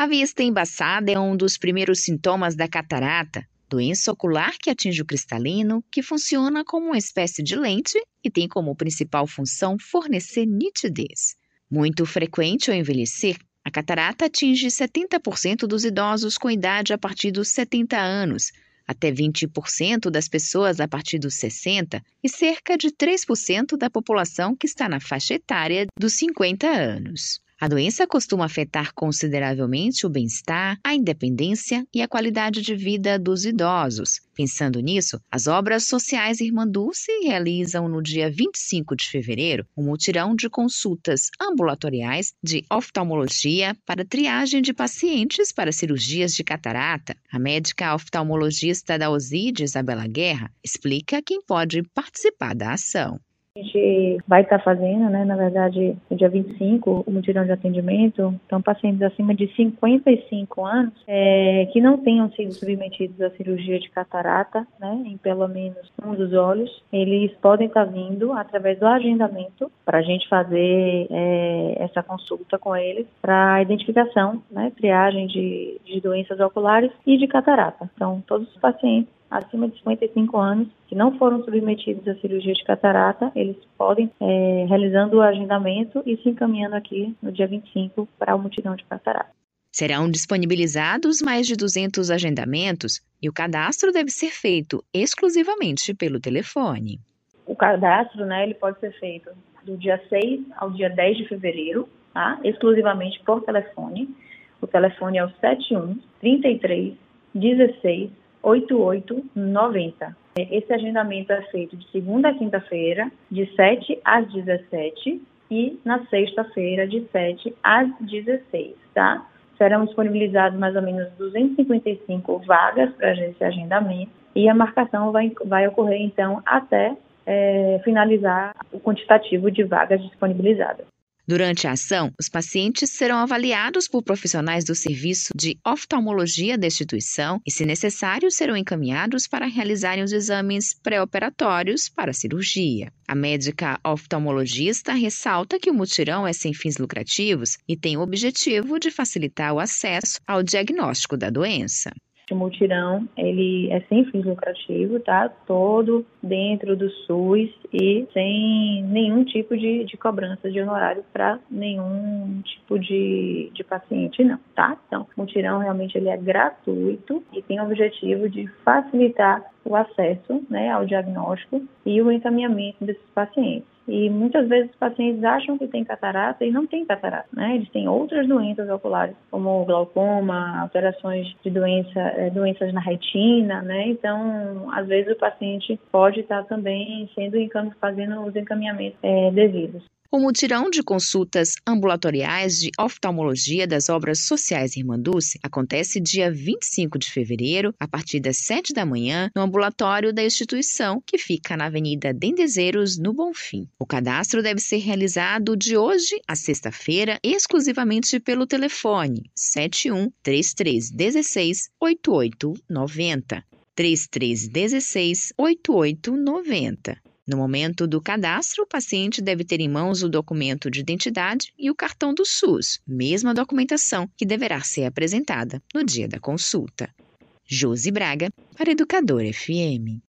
A vista embaçada é um dos primeiros sintomas da catarata, doença ocular que atinge o cristalino, que funciona como uma espécie de lente e tem como principal função fornecer nitidez. Muito frequente ao envelhecer, a catarata atinge 70% dos idosos com idade a partir dos 70 anos, até 20% das pessoas a partir dos 60 e cerca de 3% da população que está na faixa etária dos 50 anos. A doença costuma afetar consideravelmente o bem-estar, a independência e a qualidade de vida dos idosos. Pensando nisso, as obras sociais Irmã Dulce realizam no dia 25 de fevereiro um mutirão de consultas ambulatoriais de oftalmologia para triagem de pacientes para cirurgias de catarata. A médica oftalmologista da OSID, Isabela Guerra, explica quem pode participar da ação a gente vai estar fazendo, né, na verdade, no dia 25, o mutirão de atendimento, então pacientes acima de 55 anos é, que não tenham sido submetidos à cirurgia de catarata, né, em pelo menos um dos olhos, eles podem estar vindo através do agendamento para a gente fazer é, essa consulta com eles para identificação, né, triagem de, de doenças oculares e de catarata. Então, todos os pacientes acima de 55 anos que não foram submetidos à cirurgia de catarata, eles podem, é, realizando o agendamento e se encaminhando aqui no dia 25 para o mutirão de catarata. Serão disponibilizados mais de 200 agendamentos e o cadastro deve ser feito exclusivamente pelo telefone. O cadastro, né, ele pode ser feito do dia 6 ao dia 10 de fevereiro, tá? exclusivamente por telefone. O telefone é o 71 33 16 8890. Esse agendamento é feito de segunda a quinta-feira, de 7 às 17 e na sexta-feira, de 7 às 16, tá? Serão disponibilizados mais ou menos 255 vagas para esse agendamento e a marcação vai, vai ocorrer, então, até é, finalizar o quantitativo de vagas disponibilizadas. Durante a ação, os pacientes serão avaliados por profissionais do serviço de oftalmologia da instituição e, se necessário, serão encaminhados para realizarem os exames pré-operatórios para a cirurgia. A médica oftalmologista ressalta que o mutirão é sem fins lucrativos e tem o objetivo de facilitar o acesso ao diagnóstico da doença. O mutirão, ele é sem fins lucrativos, tá? Todo dentro do SUS e sem nenhum tipo de, de cobrança de honorário para nenhum tipo de, de paciente, não, tá? Então, o mutirão realmente ele é gratuito e tem o objetivo de facilitar o acesso né, ao diagnóstico e o encaminhamento desses pacientes. E muitas vezes os pacientes acham que tem catarata e não tem catarata, né? Eles têm outras doenças oculares, como glaucoma, alterações de doença, é, doenças na retina, né? Então, às vezes o paciente pode estar também sendo fazendo os encaminhamentos é, devidos. O mutirão de consultas ambulatoriais de oftalmologia das obras sociais Irmã Dulce acontece dia 25 de fevereiro, a partir das 7 da manhã, no ambulatório da instituição, que fica na Avenida Dendezeiros, no Bonfim. O cadastro deve ser realizado de hoje a sexta-feira, exclusivamente pelo telefone 71 3316 8890. 3316 8890. No momento do cadastro, o paciente deve ter em mãos o documento de identidade e o cartão do SUS, mesma documentação que deverá ser apresentada no dia da consulta. Josi Braga, para Educador FM.